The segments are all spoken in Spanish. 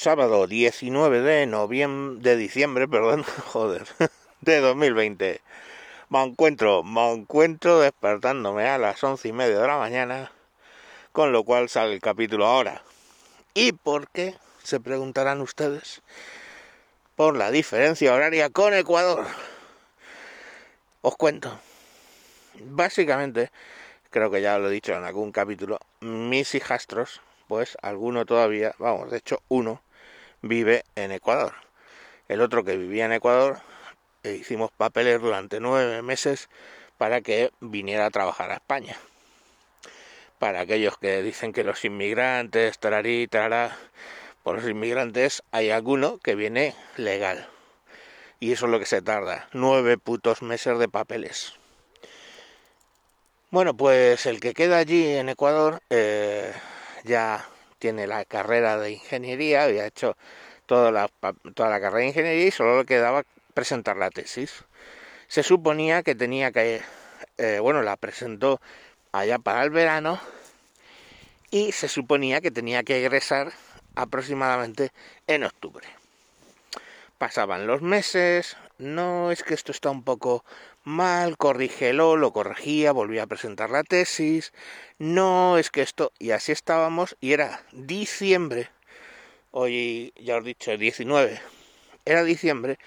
sábado 19 de noviembre, de diciembre, perdón, joder, de 2020. Me encuentro, me encuentro despertándome a las once y media de la mañana, con lo cual sale el capítulo ahora. ¿Y por qué? Se preguntarán ustedes. Por la diferencia horaria con Ecuador. Os cuento. Básicamente, creo que ya lo he dicho en algún capítulo, mis hijastros, pues alguno todavía, vamos, de hecho uno, vive en Ecuador. El otro que vivía en Ecuador, e hicimos papeles durante nueve meses para que viniera a trabajar a España. Para aquellos que dicen que los inmigrantes, tararí, tarará, por los inmigrantes hay alguno que viene legal. Y eso es lo que se tarda, nueve putos meses de papeles. Bueno, pues el que queda allí en Ecuador eh, ya tiene la carrera de ingeniería, había hecho toda la, toda la carrera de ingeniería y solo le quedaba presentar la tesis. Se suponía que tenía que, eh, bueno, la presentó allá para el verano y se suponía que tenía que egresar aproximadamente en octubre. Pasaban los meses, no es que esto está un poco mal, corrígelo, lo corregía, volvía a presentar la tesis, no, es que esto, y así estábamos, y era diciembre, hoy ya os he dicho 19, era diciembre,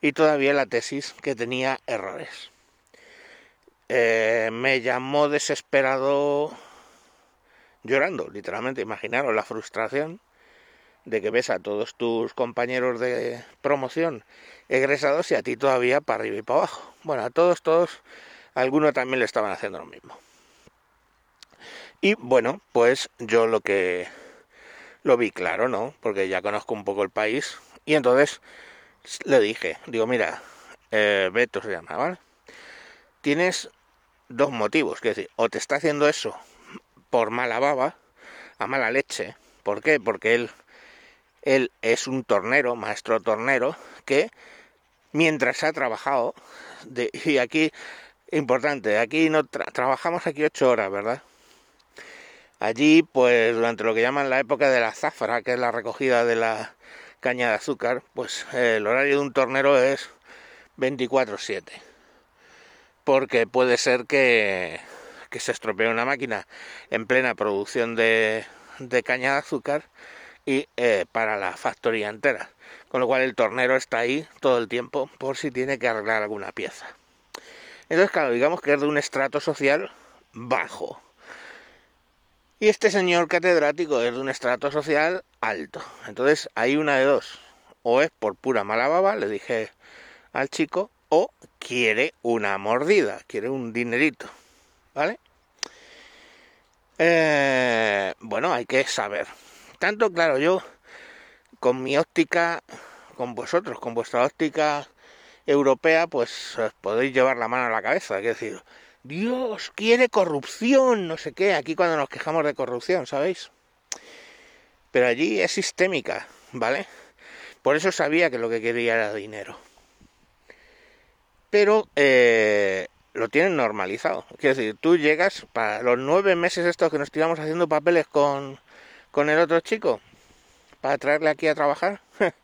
y todavía la tesis que tenía errores. Eh, me llamó desesperado, llorando, literalmente, imaginaros la frustración de que ves a todos tus compañeros de promoción egresados y a ti todavía para arriba y para abajo. Bueno, a todos, todos, algunos también le estaban haciendo lo mismo. Y bueno, pues yo lo que lo vi claro, ¿no? Porque ya conozco un poco el país. Y entonces le dije, digo, mira, eh, Beto se llama, ¿vale? Tienes dos motivos, que decir, o te está haciendo eso por mala baba, a mala leche. ¿Por qué? Porque él él es un tornero, maestro tornero, que mientras ha trabajado, de, y aquí, importante, aquí no trabajamos aquí ocho horas, ¿verdad? Allí, pues durante lo que llaman la época de la zafra, que es la recogida de la caña de azúcar, pues el horario de un tornero es 24/7. Porque puede ser que, que se estropee una máquina en plena producción de, de caña de azúcar y eh, para la factoría entera. Con lo cual el tornero está ahí todo el tiempo por si tiene que arreglar alguna pieza. Entonces, claro, digamos que es de un estrato social bajo. Y este señor catedrático es de un estrato social alto. Entonces, hay una de dos. O es por pura mala baba, le dije al chico, o quiere una mordida, quiere un dinerito. ¿Vale? Eh, bueno, hay que saber tanto, claro, yo con mi óptica, con vosotros, con vuestra óptica europea, pues podéis llevar la mano a la cabeza, es decir, Dios quiere corrupción, no sé qué, aquí cuando nos quejamos de corrupción, ¿sabéis? Pero allí es sistémica, ¿vale? Por eso sabía que lo que quería era dinero. Pero eh, lo tienen normalizado. Quiero decir, tú llegas para los nueve meses estos que nos tiramos haciendo papeles con, con el otro chico para traerle aquí a trabajar.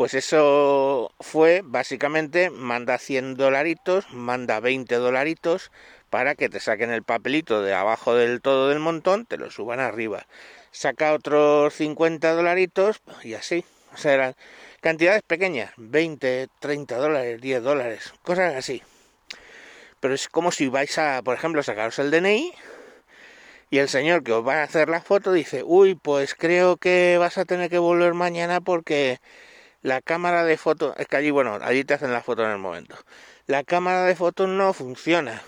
Pues eso fue básicamente manda 100 dolaritos, manda 20 dolaritos para que te saquen el papelito de abajo del todo del montón, te lo suban arriba. Saca otros 50 dolaritos y así. O sea, eran cantidades pequeñas, 20, 30 dólares, 10 dólares, cosas así. Pero es como si vais a, por ejemplo, sacaros el DNI, y el señor que os va a hacer la foto dice, uy, pues creo que vas a tener que volver mañana porque la cámara de fotos, es que allí, bueno, allí te hacen la foto en el momento. La cámara de fotos no funciona.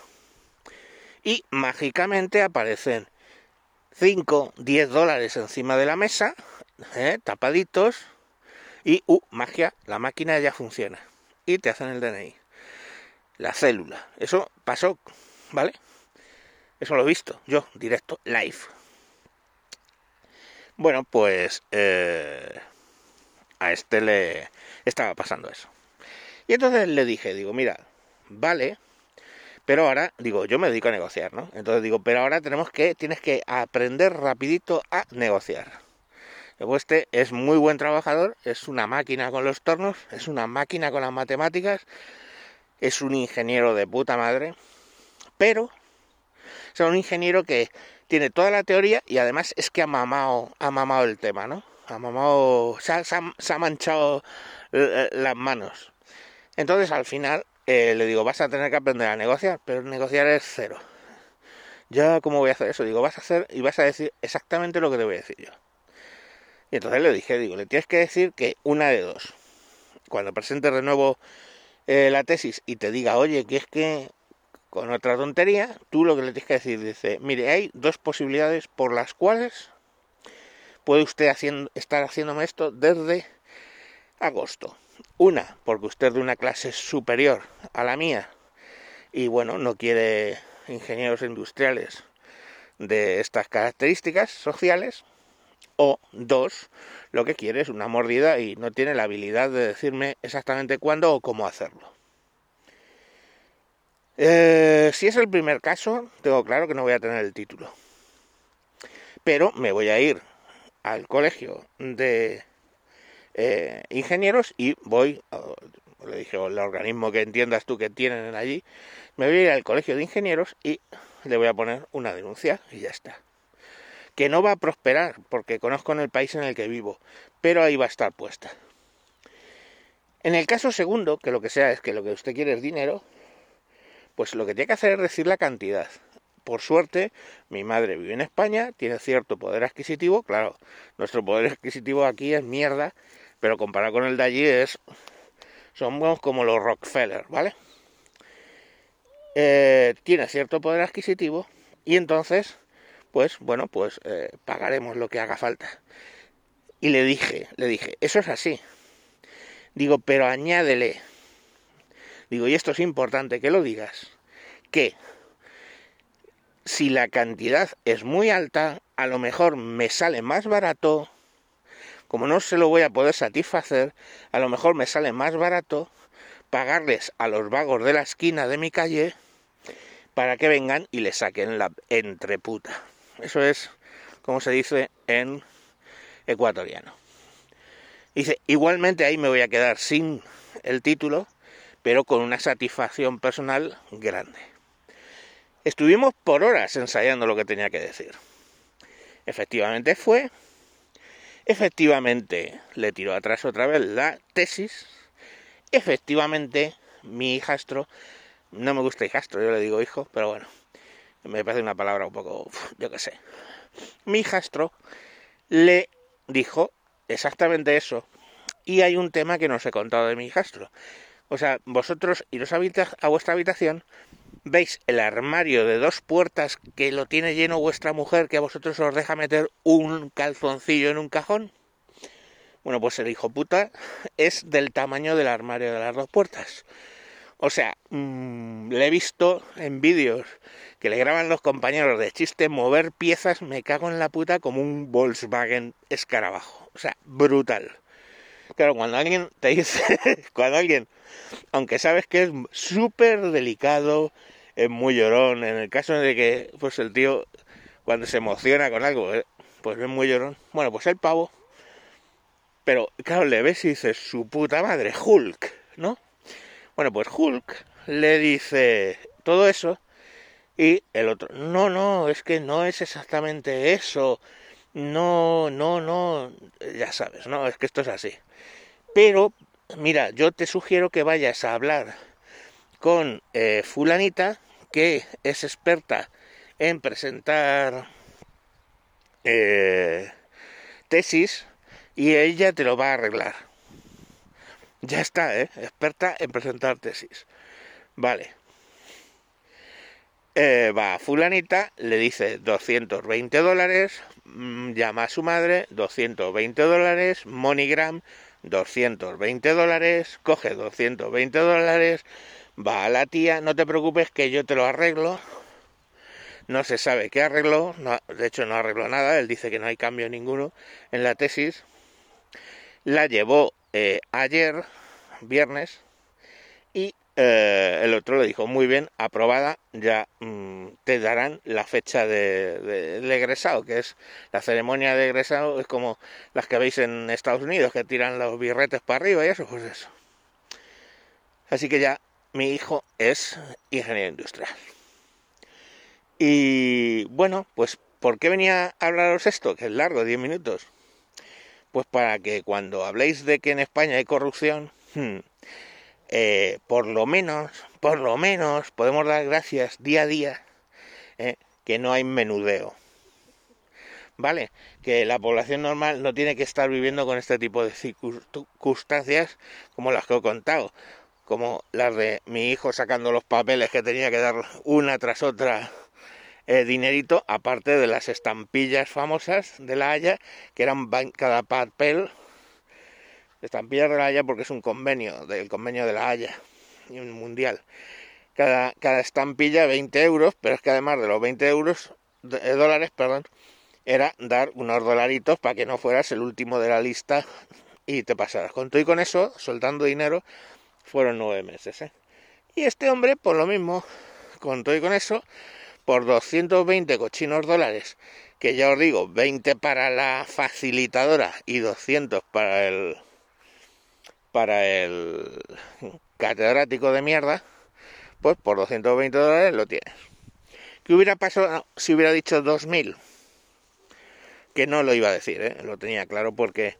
Y mágicamente aparecen 5, 10 dólares encima de la mesa, ¿eh? tapaditos, y, uh, magia, la máquina ya funciona. Y te hacen el DNI. La célula. Eso pasó, ¿vale? Eso lo he visto yo, directo, live. Bueno, pues eh, a este le estaba pasando eso. Y entonces le dije, digo, mira, vale, pero ahora, digo, yo me dedico a negociar, ¿no? Entonces digo, pero ahora tenemos que, tienes que aprender rapidito a negociar. Este es muy buen trabajador, es una máquina con los tornos, es una máquina con las matemáticas, es un ingeniero de puta madre, pero es un ingeniero que tiene toda la teoría y además es que ha mamado, ha mamado el tema, ¿no? Ha mamado, se ha, manchado eh, eh, las manos. Entonces al final eh, le digo, vas a tener que aprender a negociar, pero negociar es cero. Ya, ¿cómo voy a hacer eso? Digo, vas a hacer y vas a decir exactamente lo que te voy a decir yo. Y entonces le dije, digo, le tienes que decir que una de dos. Cuando presente de nuevo la tesis y te diga, oye, que es que con otra tontería, tú lo que le tienes que decir, dice, mire, hay dos posibilidades por las cuales puede usted estar haciéndome esto desde agosto. Una, porque usted es de una clase superior a la mía y bueno, no quiere ingenieros industriales de estas características sociales. O dos, lo que quiere es una mordida y no tiene la habilidad de decirme exactamente cuándo o cómo hacerlo. Eh, si es el primer caso, tengo claro que no voy a tener el título. Pero me voy a ir al colegio de eh, ingenieros y voy, le dije el organismo que entiendas tú que tienen allí, me voy a ir al colegio de ingenieros y le voy a poner una denuncia y ya está. Que no va a prosperar porque conozco en el país en el que vivo, pero ahí va a estar puesta. En el caso segundo, que lo que sea es que lo que usted quiere es dinero, pues lo que tiene que hacer es decir la cantidad. Por suerte, mi madre vive en España, tiene cierto poder adquisitivo, claro, nuestro poder adquisitivo aquí es mierda, pero comparado con el de allí es... Somos como los Rockefeller, ¿vale? Eh, tiene cierto poder adquisitivo y entonces, pues bueno, pues eh, pagaremos lo que haga falta. Y le dije, le dije, eso es así. Digo, pero añádele Digo, y esto es importante que lo digas, que si la cantidad es muy alta, a lo mejor me sale más barato, como no se lo voy a poder satisfacer, a lo mejor me sale más barato pagarles a los vagos de la esquina de mi calle para que vengan y le saquen la entreputa. Eso es como se dice en ecuatoriano. Dice, igualmente ahí me voy a quedar sin el título pero con una satisfacción personal grande. Estuvimos por horas ensayando lo que tenía que decir. Efectivamente fue, efectivamente le tiró atrás otra vez la tesis, efectivamente mi hijastro, no me gusta hijastro, yo le digo hijo, pero bueno, me parece una palabra un poco, yo qué sé. Mi hijastro le dijo exactamente eso. Y hay un tema que no he contado de mi hijastro, o sea, vosotros iros a, vuestra habitación, veis el armario de dos puertas que lo tiene lleno vuestra mujer, que a vosotros os deja meter un calzoncillo en un cajón. Bueno, pues el hijo puta es del tamaño del armario de las dos puertas. O sea, mmm, le he visto en vídeos que le graban los compañeros de chiste mover piezas, me cago en la puta como un Volkswagen escarabajo. O sea, brutal. Claro, cuando alguien te dice, cuando alguien, aunque sabes que es súper delicado, es muy llorón, en el caso de que, pues el tío, cuando se emociona con algo, eh, pues es muy llorón. Bueno, pues el pavo, pero claro, le ves y dices, su puta madre, Hulk, ¿no? Bueno, pues Hulk le dice todo eso y el otro, no, no, es que no es exactamente eso, no, no, no, ya sabes, no, es que esto es así. Pero, mira, yo te sugiero que vayas a hablar con eh, fulanita, que es experta en presentar eh, tesis, y ella te lo va a arreglar. Ya está, ¿eh? Experta en presentar tesis. Vale. Eh, va a fulanita, le dice 220 dólares, mm, llama a su madre, 220 dólares, MoneyGram, 220 dólares, coge 220 dólares, va a la tía, no te preocupes que yo te lo arreglo. No se sabe qué arregló, de hecho no arregló nada, él dice que no hay cambio ninguno en la tesis. La llevó eh, ayer, viernes, eh, el otro le dijo, muy bien, aprobada, ya mm, te darán la fecha de, egresado, que es la ceremonia de egresado, es como las que veis en Estados Unidos, que tiran los birretes para arriba y eso, pues eso. Así que ya mi hijo es ingeniero industrial. Y bueno, pues ¿por qué venía a hablaros esto? Que es largo, 10 minutos. Pues para que cuando habléis de que en España hay corrupción, hmm, eh, por lo menos, por lo menos podemos dar gracias día a día eh, que no hay menudeo. ¿Vale? Que la población normal no tiene que estar viviendo con este tipo de circunstancias como las que he contado, como las de mi hijo sacando los papeles que tenía que dar una tras otra eh, dinerito, aparte de las estampillas famosas de la Haya, que eran cada papel estampillas de la Haya porque es un convenio, del convenio de la Haya y un mundial. Cada, cada estampilla 20 euros, pero es que además de los 20 euros, de, eh, dólares, perdón, era dar unos dolaritos para que no fueras el último de la lista y te pasaras. Con todo y con eso, soltando dinero, fueron nueve meses. ¿eh? Y este hombre, por lo mismo, con todo y con eso, por 220 cochinos dólares, que ya os digo, 20 para la facilitadora y 200 para el para el catedrático de mierda, pues por 220 dólares lo tienes. ¿Qué hubiera pasado si hubiera dicho 2000? Que no lo iba a decir, ¿eh? lo tenía claro porque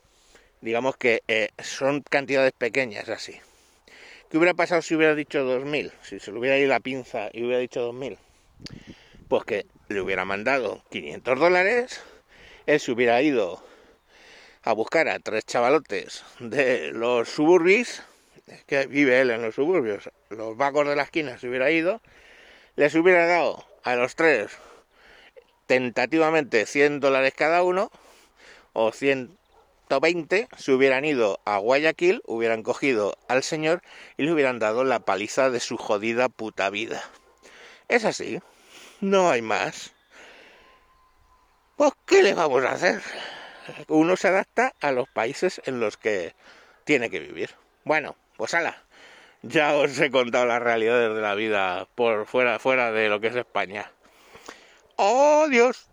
digamos que eh, son cantidades pequeñas así. ¿Qué hubiera pasado si hubiera dicho 2000? Si se le hubiera ido la pinza y hubiera dicho 2000. Pues que le hubiera mandado 500 dólares, él se hubiera ido a buscar a tres chavalotes de los suburbios, que vive él en los suburbios, los vagos de la esquina se hubiera ido, les hubiera dado a los tres tentativamente 100 dólares cada uno, o 120, se hubieran ido a Guayaquil, hubieran cogido al señor y le hubieran dado la paliza de su jodida puta vida. Es así, no hay más. Pues, ¿qué le vamos a hacer? Uno se adapta a los países en los que tiene que vivir. Bueno, pues ala, ya os he contado las realidades de la vida por fuera, fuera de lo que es España. ¡Oh, Dios!